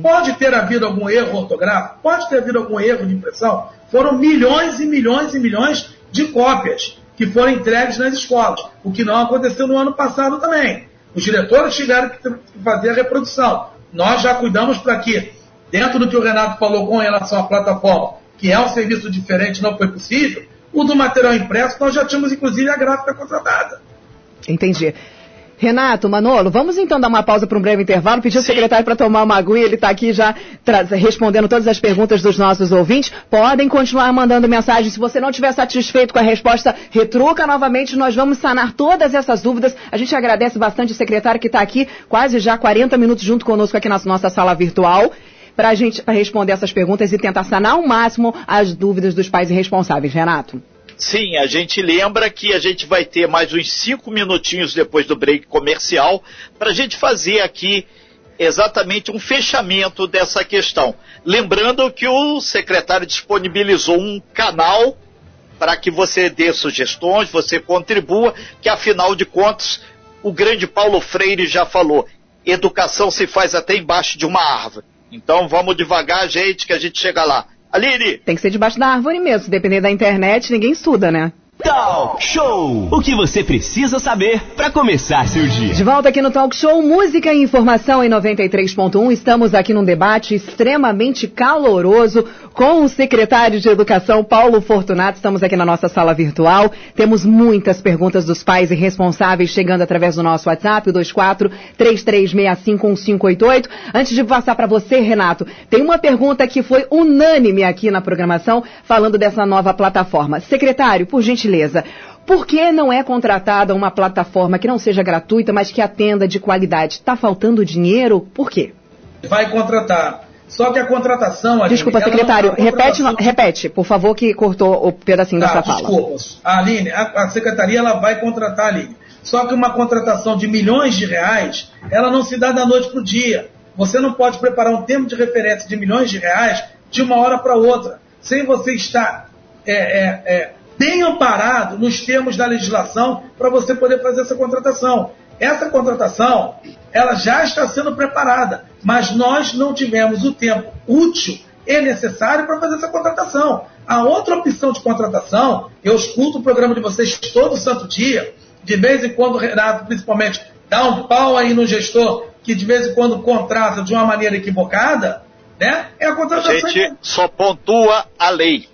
pode ter havido algum erro ortográfico, pode ter havido algum erro de impressão. Foram milhões e milhões e milhões de cópias que foram entregues nas escolas, o que não aconteceu no ano passado também. Os diretores tiveram que fazer a reprodução. Nós já cuidamos para que dentro do que o Renato falou com relação à plataforma, que é um serviço diferente, não foi possível, o do material impresso, nós já tínhamos inclusive a gráfica contratada. Entendi. Renato, Manolo, vamos então dar uma pausa para um breve intervalo, pedir ao secretário para tomar uma aguinha, ele está aqui já respondendo todas as perguntas dos nossos ouvintes. Podem continuar mandando mensagem. Se você não estiver satisfeito com a resposta, retruca novamente, nós vamos sanar todas essas dúvidas. A gente agradece bastante o secretário que está aqui, quase já 40 minutos junto conosco aqui na nossa sala virtual para a gente responder essas perguntas e tentar sanar ao máximo as dúvidas dos pais irresponsáveis. Renato. Sim, a gente lembra que a gente vai ter mais uns cinco minutinhos depois do break comercial para a gente fazer aqui exatamente um fechamento dessa questão. Lembrando que o secretário disponibilizou um canal para que você dê sugestões, você contribua, que afinal de contas, o grande Paulo Freire já falou, educação se faz até embaixo de uma árvore. Então vamos devagar, gente, que a gente chega lá. Aline! Tem que ser debaixo da árvore mesmo. Se depender da internet, ninguém estuda, né? Talk Show! O que você precisa saber para começar seu dia. De volta aqui no Talk Show, música e informação em 93.1. Estamos aqui num debate extremamente caloroso com o secretário de Educação, Paulo Fortunato. Estamos aqui na nossa sala virtual. Temos muitas perguntas dos pais e responsáveis chegando através do nosso WhatsApp, o 24 33651588. Antes de passar para você, Renato, tem uma pergunta que foi unânime aqui na programação, falando dessa nova plataforma. Secretário, por gentileza, Beleza. Por que não é contratada uma plataforma que não seja gratuita, mas que atenda de qualidade? Está faltando dinheiro? Por quê? Vai contratar. Só que a contratação. Desculpa, secretário, não- a repete, contratação- repete, por favor, que cortou o pedacinho da Tá, sua fala. desculpas. A Aline, a, a secretaria ela vai contratar a Aline. Só que uma contratação de milhões de reais, ela não se dá da noite para o dia. Você não pode preparar um termo de referência de milhões de reais de uma hora para outra, sem você estar é, é, é, bem amparado nos termos da legislação para você poder fazer essa contratação. Essa contratação, ela já está sendo preparada, mas nós não tivemos o tempo útil e necessário para fazer essa contratação. A outra opção de contratação, eu escuto o programa de vocês todo santo dia, de vez em quando o Renato, principalmente, dá um pau aí no gestor que de vez em quando contrata de uma maneira equivocada, né? É a A contratação. gente só pontua a lei.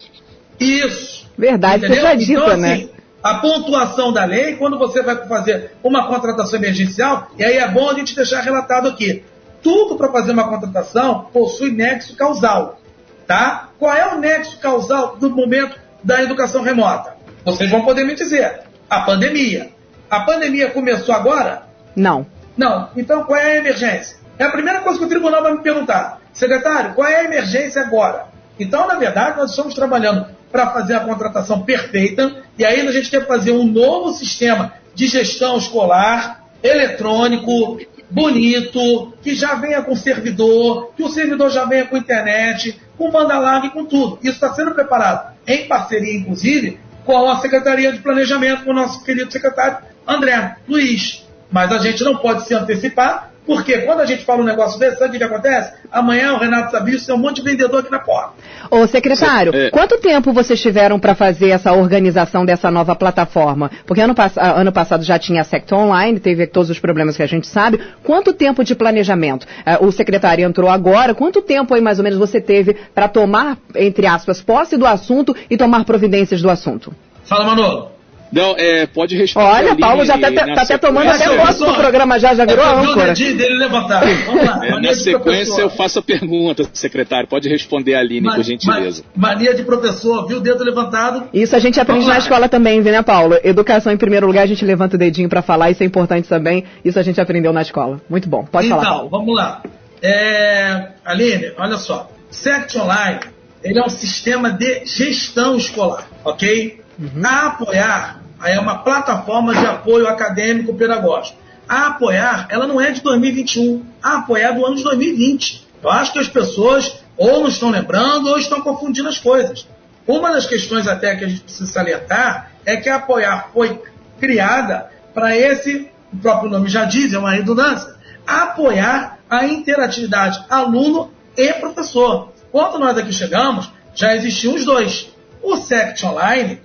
Isso. Verdade, Entendeu? seja dita, então, né? assim, a pontuação da lei, quando você vai fazer uma contratação emergencial, e aí é bom a gente deixar relatado aqui. Tudo para fazer uma contratação possui nexo causal. Tá? Qual é o nexo causal do momento da educação remota? Vocês vão poder me dizer. A pandemia. A pandemia começou agora? Não. Não. Então qual é a emergência? É a primeira coisa que o tribunal vai me perguntar. Secretário, qual é a emergência agora? Então, na verdade, nós estamos trabalhando para fazer a contratação perfeita e aí a gente quer fazer um novo sistema de gestão escolar, eletrônico, bonito, que já venha com servidor, que o servidor já venha com internet, com banda larga e com tudo. Isso está sendo preparado em parceria, inclusive, com a Secretaria de Planejamento, com o nosso querido secretário André Luiz. Mas a gente não pode se antecipar, porque quando a gente fala um negócio desse, sabe o que acontece? Amanhã o Renato Sabino tem um monte de vendedor aqui na porta. Ô, secretário, É. quanto tempo vocês tiveram para fazer essa organização dessa nova plataforma? Porque ano, pass- ano passado já tinha a Secta Online, teve todos os problemas que a gente sabe. Quanto tempo de planejamento? Ah, o secretário entrou agora, quanto tempo aí mais ou menos você teve para tomar, entre aspas, posse do assunto e tomar providências do assunto? Fala, Manolo. Não, é, pode responder. Olha, ali Paulo já tá, tá até tomando até posse do programa já, já virou o âncora. dedinho dele levantado. Vamos lá. É, na sequência professor. eu faço a pergunta, secretário. Pode responder a Aline, Ma- por gentileza. ma- Mania de professor, viu o dedo levantado? Isso a gente aprende Vamos lá. na escola também, viu, né, Paulo? Educação em primeiro lugar, a gente levanta o dedinho para falar, isso é importante também. Isso a gente aprendeu na escola. Muito bom. Pode então, falar, Paulo. vamos lá. É, Aline, olha só. SECT Online, ele é um sistema de gestão escolar, ok? A apoiar aí é uma plataforma de apoio acadêmico pedagógico. A apoiar, ela não é de 2021. A apoiar é do ano de 2020. Eu acho que as pessoas ou não estão lembrando ou estão confundindo as coisas. Uma das questões até que a gente precisa salientar é que a apoiar foi criada para esse, o próprio nome já diz, é uma redundância, apoiar a interatividade aluno e professor. Quando nós aqui chegamos, já existiam os dois. O SECT Online,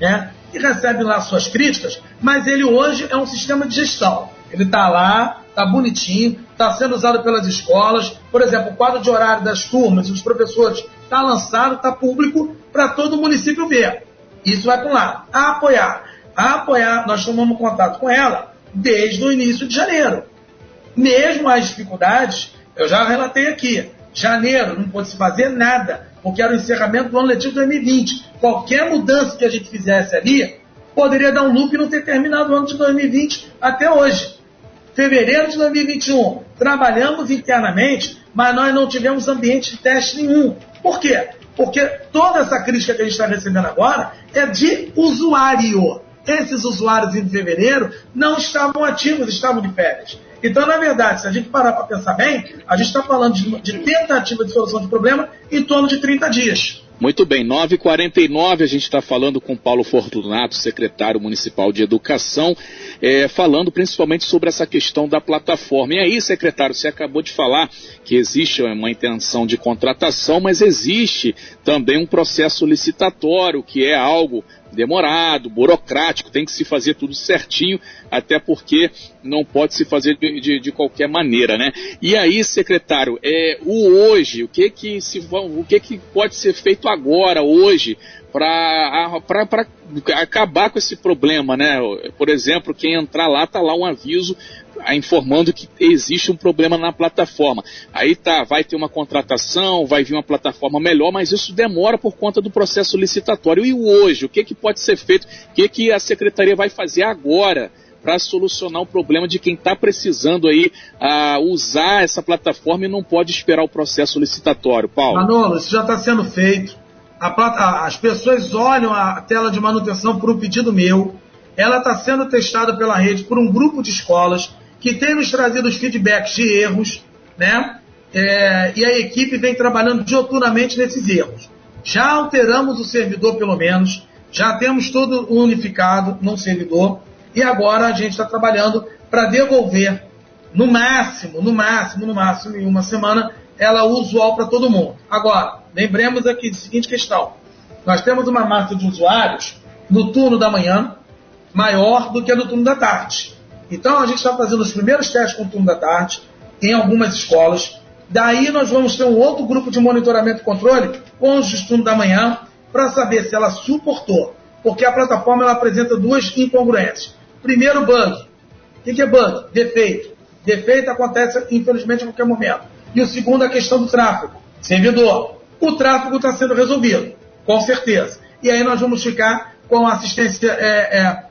né, que recebe lá suas críticas, mas ele hoje é um sistema de gestão. Ele está lá, está bonitinho, está sendo usado pelas escolas. Por exemplo, o quadro de horário das turmas e dos professores está lançado, está público para todo o município ver. Isso vai para um lado. A apoiar. A apoiar, nós tomamos contato com ela desde o início de janeiro. Mesmo as dificuldades, eu já relatei aqui. Janeiro não pôde se fazer nada, porque era o encerramento do ano letivo 2020. Qualquer mudança que a gente fizesse ali poderia dar um loop e não ter terminado o ano de 2020 até hoje. Fevereiro de 2021, trabalhamos internamente, mas nós não tivemos ambiente de teste nenhum. Por quê? Porque toda essa crítica que a gente está recebendo agora é de usuário. Esses usuários em fevereiro não estavam ativos, estavam de férias. Então, na verdade, se a gente parar para pensar bem, a gente está falando de, de tentativa de solução de problema em torno de 30 dias. Muito bem, 9h49, a gente está falando com Paulo Fortunato, secretário municipal de Educação, é, falando principalmente sobre essa questão da plataforma. E aí, secretário, você acabou de falar que existe uma intenção de contratação, mas existe também um processo licitatório, que é algo demorado, burocrático, tem que se fazer tudo certinho, até porque não pode se fazer de, de, de qualquer maneira, né? E aí, secretário, é, o hoje, o que que se o que que pode ser feito agora, hoje, para acabar com esse problema, né? Por exemplo, quem entrar lá, tá lá um aviso informando que existe um problema na plataforma. Aí tá, vai ter uma contratação, vai vir uma plataforma melhor, mas isso demora por conta do processo licitatório. E hoje, o que, que pode ser feito? O que, que a secretaria vai fazer agora? para solucionar o problema de quem está precisando aí uh, usar essa plataforma e não pode esperar o processo licitatório. Paulo. Manolo, isso já está sendo feito. A, as pessoas olham a tela de manutenção por um pedido meu. Ela está sendo testada pela rede por um grupo de escolas que tem nos trazido os feedbacks de erros, né? É, e a equipe vem trabalhando dioturnamente nesses erros. Já alteramos o servidor, pelo menos, já temos tudo unificado num servidor, e agora a gente está trabalhando para devolver, no máximo, no máximo, no máximo, em uma semana, ela usual para todo mundo. Agora, lembremos aqui da seguinte questão: nós temos uma massa de usuários no turno da manhã maior do que no turno da tarde. Então a gente está fazendo os primeiros testes com o turno da tarde em algumas escolas. Daí nós vamos ter um outro grupo de monitoramento e controle com os de turno da manhã para saber se ela suportou. Porque a plataforma ela apresenta duas incongruências. Primeiro, bug. O que é bug? Defeito. Defeito acontece, infelizmente, a qualquer momento. E o segundo, a questão do tráfego. Servidor. O tráfego está sendo resolvido, com certeza. E aí nós vamos ficar com assistência é, é,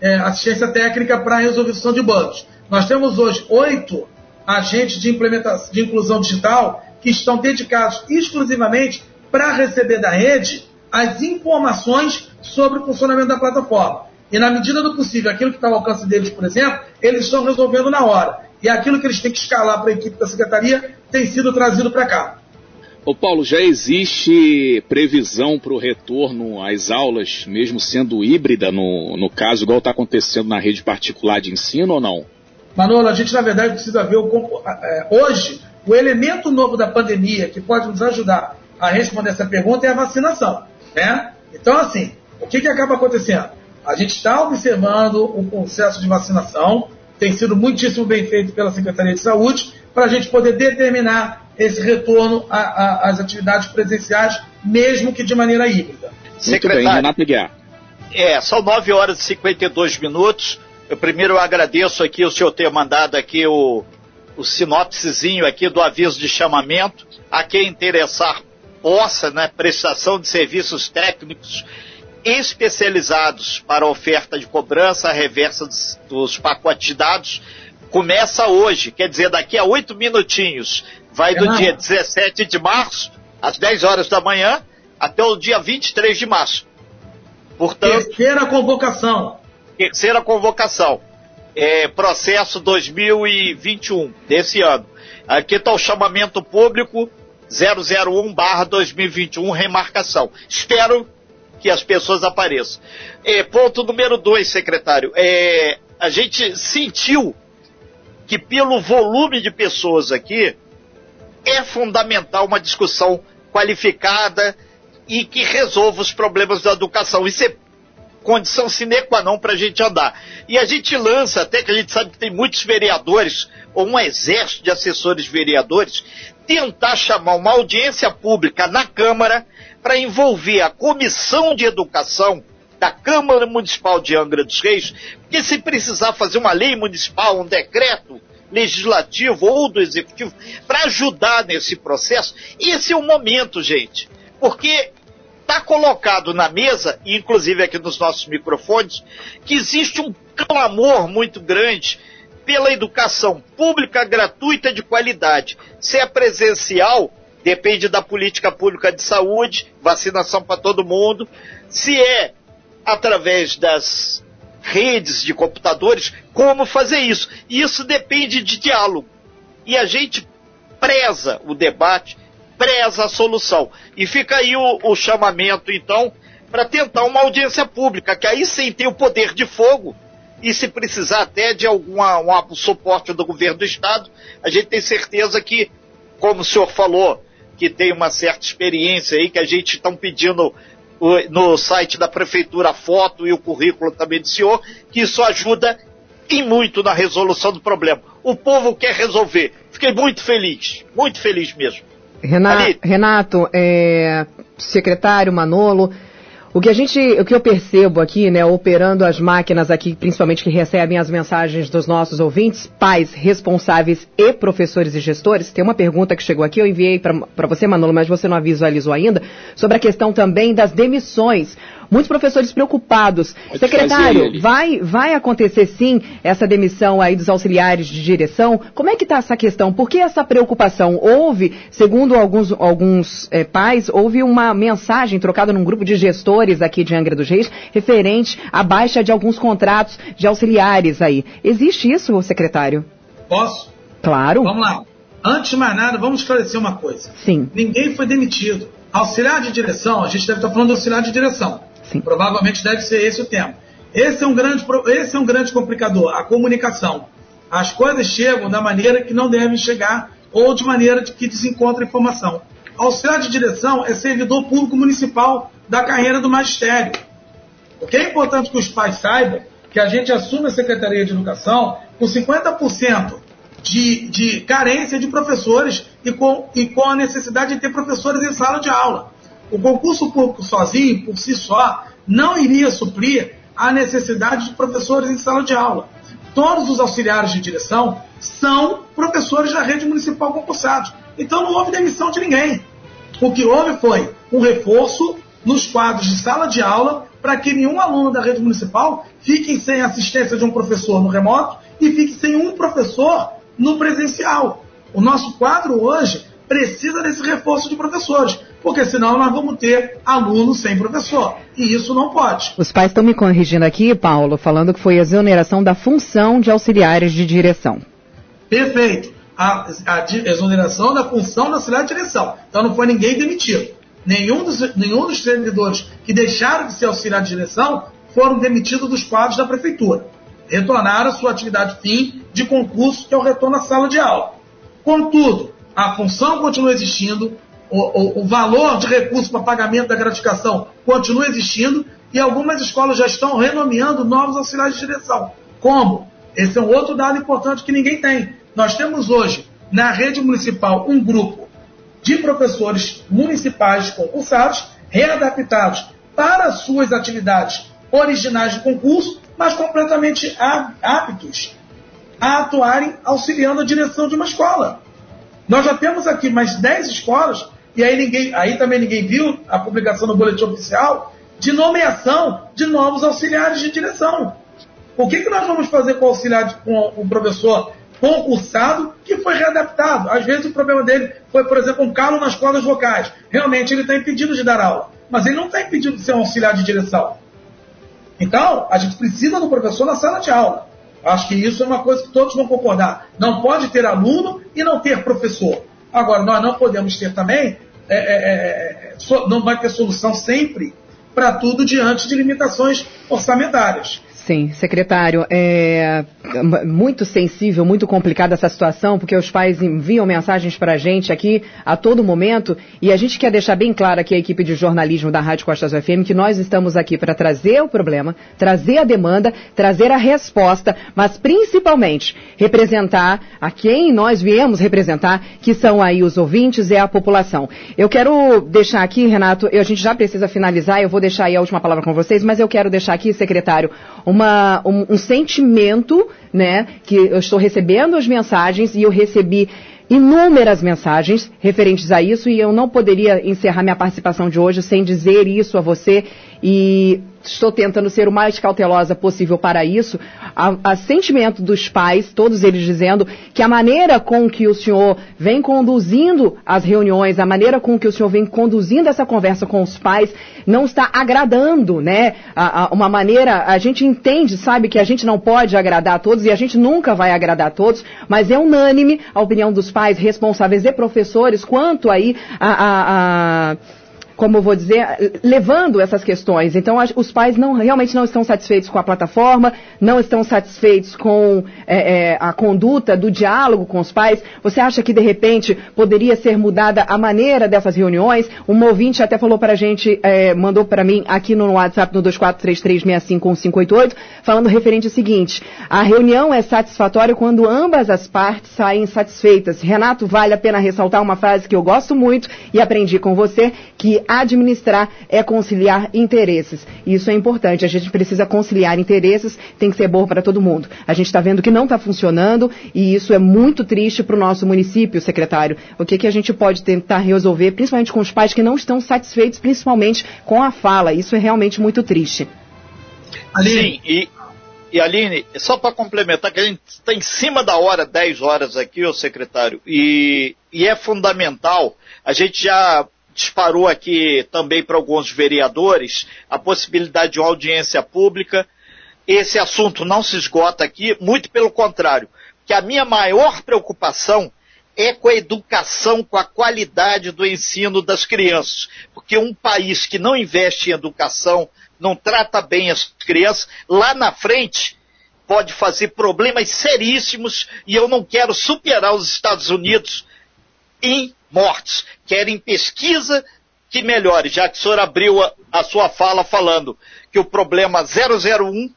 é, assistência técnica para resolução de bugs. Nós temos hoje oito agentes de implementação de inclusão digital que estão dedicados exclusivamente para receber da rede as informações sobre o funcionamento da plataforma. E na medida do possível, aquilo que está ao alcance deles, por exemplo, eles estão resolvendo na hora. E aquilo que eles têm que escalar para a equipe da secretaria tem sido trazido para cá. Ô Paulo, já existe previsão para o retorno às aulas, mesmo sendo híbrida, no, no caso, igual está acontecendo na rede particular de ensino ou não? Manolo, a gente na verdade precisa ver o, é, hoje o elemento novo da pandemia que pode nos ajudar a responder essa pergunta é a vacinação. Né? Então, assim, o que, que acaba acontecendo? A gente está observando o processo de vacinação, tem sido muitíssimo bem feito pela Secretaria de Saúde, para a gente poder determinar esse retorno às atividades presenciais, mesmo que de maneira híbrida. Secretário, bem, Renato Guiar. É, são 9 horas e 52 minutos. Eu primeiro agradeço aqui o senhor ter mandado aqui o, o sinopsezinho aqui do aviso de chamamento. A quem interessar possa, né, prestação de serviços técnicos especializados para oferta de cobrança reversa dos, dos pacotes de dados, começa hoje, quer dizer, daqui a oito minutinhos vai do dia 17 de março, às 10 horas da manhã, até o dia 23 de março. Portanto, terceira convocação. Terceira convocação. É, processo 2021, desse ano. Aqui está o chamamento público 001-2021, remarcação. Espero que as pessoas apareçam. É, ponto número dois, secretário. É, a gente sentiu que pelo volume de pessoas aqui, é fundamental uma discussão qualificada e que resolva os problemas da educação. Isso é condição sine qua non para a gente andar. E a gente lança, até que a gente sabe que tem muitos vereadores, ou um exército de assessores vereadores, tentar chamar uma audiência pública na Câmara para envolver a Comissão de Educação da Câmara Municipal de Angra dos Reis, porque se precisar fazer uma lei municipal, um decreto, legislativo ou do executivo para ajudar nesse processo. Esse é o momento, gente, porque está colocado na mesa, inclusive aqui nos nossos microfones, que existe um clamor muito grande pela educação pública gratuita de qualidade. Se é presencial, depende da política pública de saúde, vacinação para todo mundo. Se é através das redes de computadores, como fazer isso. Isso depende de diálogo. E a gente preza o debate, preza a solução. E fica aí o, o chamamento, então, para tentar uma audiência pública, que aí sim tem o poder de fogo, e se precisar até de algum um suporte do governo do Estado, a gente tem certeza que, como o senhor falou, que tem uma certa experiência aí, que a gente está pedindo no site da prefeitura a foto e o currículo também do senhor, que isso ajuda e muito na resolução do problema. O povo quer resolver. Fiquei muito feliz, muito feliz mesmo. Renato, Renato é, secretário Manolo, O que a gente, o que eu percebo aqui, né, operando as máquinas aqui, principalmente que recebem as mensagens dos nossos ouvintes, pais, responsáveis e professores e gestores, tem uma pergunta que chegou aqui, eu enviei para você, Manolo, mas você não visualizou ainda, sobre a questão também das demissões. Muitos professores preocupados. Pode Secretário, vai, vai acontecer sim essa demissão aí dos auxiliares de direção? Como é que está essa questão? Por que essa preocupação? Houve, segundo alguns, alguns é, pais, houve uma mensagem trocada num grupo de gestores aqui de Angra dos Reis referente à baixa de alguns contratos de auxiliares aí. Existe isso, secretário? Posso? Claro. Vamos lá. Antes de mais nada, vamos esclarecer uma coisa. Sim. Ninguém foi demitido. Auxiliar de direção, a gente deve estar falando de auxiliar de direção. Sim. Provavelmente deve ser esse o tema. Esse é um grande, esse é um grande complicador, a comunicação. As coisas chegam da maneira que não devem chegar ou de maneira que desencontra informação. Auxiliar de direção é servidor público municipal da carreira do magistério. O que é importante que os pais saibam que a gente assume a Secretaria de Educação com 50% de, de carência de professores e com, e com a necessidade de ter professores em sala de aula. O concurso público sozinho, por si só, não iria suprir a necessidade de professores em sala de aula. Todos os auxiliares de direção são professores da rede municipal concursados. Então não houve demissão de ninguém. O que houve foi um reforço nos quadros de sala de aula para que nenhum aluno da rede municipal fique sem assistência de um professor no remoto e fique sem um professor no presencial. O nosso quadro hoje precisa desse reforço de professores, porque senão nós vamos ter alunos sem professor. E isso não pode. Os pais estão me corrigindo aqui, Paulo, falando que foi exoneração da função de auxiliares de direção. Perfeito. A, a exoneração da função da auxiliar de direção. Então não foi ninguém demitido. Nenhum dos, nenhum dos servidores que deixaram de ser auxiliar de direção foram demitidos dos quadros da prefeitura. Retornaram à sua atividade fim de concurso, que é o retorno à sala de aula. Contudo, a função continua existindo, o, o, valor de recurso para pagamento da gratificação continua existindo e algumas escolas já estão renomeando novos auxiliares de direção. Como? Esse é um outro dado importante que ninguém tem. Nós temos hoje, na rede municipal, um grupo de professores municipais concursados, readaptados para suas atividades originais de concurso, mas completamente aptos a atuarem auxiliando a direção de uma escola. Nós já temos aqui mais 10 escolas, e aí, ninguém, aí também ninguém viu a publicação no boletim oficial, de nomeação de novos auxiliares de direção. O que, que nós vamos fazer com o auxiliar, com o professor concursado que foi readaptado? Às vezes o problema dele foi, por exemplo, um calo nas cordas vocais. Realmente ele está impedido de dar aula, mas ele não está impedido de ser um auxiliar de direção. Então, a gente precisa do professor na sala de aula. Acho que isso é uma coisa que todos vão concordar. Não pode ter aluno e não ter professor. Agora, nós não podemos ter também, é, é, é, é não vai ter solução sempre para tudo diante de limitações orçamentárias. Sim, secretário, é muito sensível, muito complicada essa situação, porque os pais enviam mensagens para a gente aqui a todo momento e a gente quer deixar bem claro aqui a equipe de jornalismo da Rádio Costas FM que nós estamos aqui para trazer o problema, trazer a demanda, trazer a resposta, mas principalmente representar a quem nós viemos representar, que são aí os ouvintes e a população. Eu quero deixar aqui, Renato, a gente já precisa finalizar, eu vou deixar aí a última palavra com vocês, mas eu quero deixar aqui, secretário, um, um sentimento, né, que eu estou recebendo as mensagens e eu recebi inúmeras mensagens referentes a isso e eu não poderia encerrar minha participação de hoje sem dizer isso a você e estou tentando ser o mais cautelosa possível para isso, a, a, sentimento dos pais, todos eles dizendo que a maneira com que o senhor vem conduzindo as reuniões, a maneira com que o senhor vem conduzindo essa conversa com os pais, não está agradando, né? A, a, uma maneira, a gente entende, sabe, que a gente não pode agradar a todos e a gente nunca vai agradar a todos, mas é unânime a opinião dos pais responsáveis e professores quanto aí a, a como vou dizer, levando essas questões. Então, os pais não, realmente não estão satisfeitos com a plataforma, não estão satisfeitos com é, é, a conduta do diálogo com os pais. Você acha que, de repente, poderia ser mudada a maneira dessas reuniões? Um ouvinte até falou para a gente, é, mandou para mim aqui no WhatsApp, no 2433651588, falando referente ao seguinte, a reunião é satisfatória quando ambas as partes saem satisfeitas. Renato, vale a pena ressaltar uma frase que eu gosto muito e aprendi com você, que administrar é conciliar interesses. Isso é importante. A gente precisa conciliar interesses, tem que ser bom para todo mundo. A gente está vendo que não está funcionando e isso é muito triste para o nosso município, secretário. O que, que a gente pode tentar resolver, principalmente com os pais que não estão satisfeitos, principalmente com a fala. Isso é realmente muito triste. Sim, e, e Aline, só para complementar, que a gente está em cima da hora, 10 horas aqui, ô secretário, e, e é fundamental, a gente já disparou aqui também para alguns vereadores a possibilidade de uma audiência pública. Esse assunto não se esgota aqui, muito pelo contrário, que a minha maior preocupação é com a educação, com a qualidade do ensino das crianças. Porque um país que não investe em educação, não trata bem as crianças, lá na frente pode fazer problemas seríssimos e eu não quero superar os Estados Unidos em mortes. Quero em pesquisa que melhore, já que o senhor abriu a, a sua fala falando que o problema 001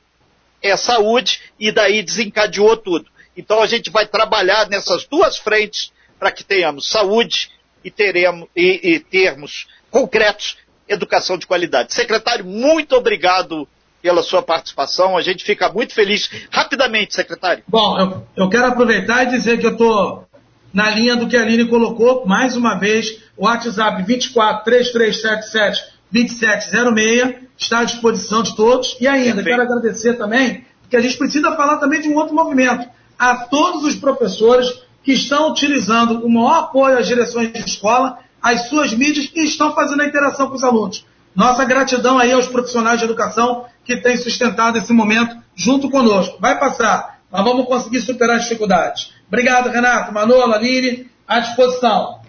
é saúde e daí desencadeou tudo. Então a gente vai trabalhar nessas duas frentes para que tenhamos saúde e, teremos, e, e termos concretos educação de qualidade. Secretário, muito obrigado pela sua participação. A gente fica muito feliz. Rapidamente, secretário. Bom, eu, eu quero aproveitar e dizer que eu estou na linha do que a Aline colocou, mais uma vez, o WhatsApp 24 3377 2706 está à disposição de todos. E ainda, Perfeito. quero agradecer também, porque a gente precisa falar também de um outro movimento a todos os professores que estão utilizando o maior apoio às direções de escola, às suas mídias e estão fazendo a interação com os alunos. Nossa gratidão aí aos profissionais de educação que têm sustentado esse momento junto conosco. Vai passar, nós vamos conseguir superar as dificuldades. Obrigado, Renato, Manolo, Aline, à disposição.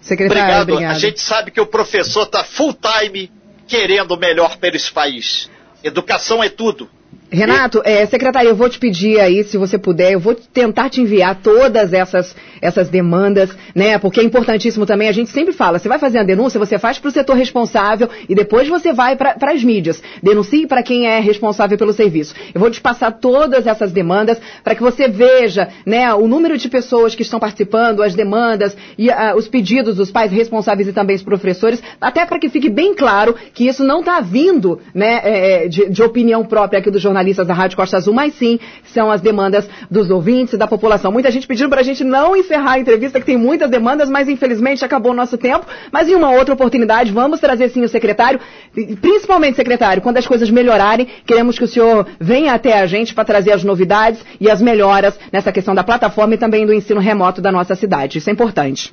Secretário, obrigado. obrigado. A gente sabe que o professor está full time querendo o melhor para esse país. Educação é tudo. Renato, é, secretário, eu vou te pedir aí, se você puder, eu vou tentar te enviar todas essas, essas demandas, né? Porque é importantíssimo também, a gente sempre fala, você vai fazer a denúncia, você faz para o setor responsável e depois você vai para as mídias. Denuncie para quem é responsável pelo serviço. Eu vou te passar todas essas demandas para que você veja, né, o número de pessoas que estão participando, as demandas e uh, os pedidos dos pais responsáveis e também os professores, até para que fique bem claro que isso não está vindo, né, é, de, de opinião própria aqui do jornal jornalistas da Rádio Costa Azul, mas sim são as demandas dos ouvintes e da população. Muita gente pedindo para a gente não encerrar a entrevista, que tem muitas demandas, mas infelizmente acabou o nosso tempo. Mas em uma outra oportunidade, vamos trazer sim o secretário, principalmente secretário, quando as coisas melhorarem, queremos que o senhor venha até a gente para trazer as novidades e as melhoras nessa questão da plataforma e também do ensino remoto da nossa cidade. Isso é importante.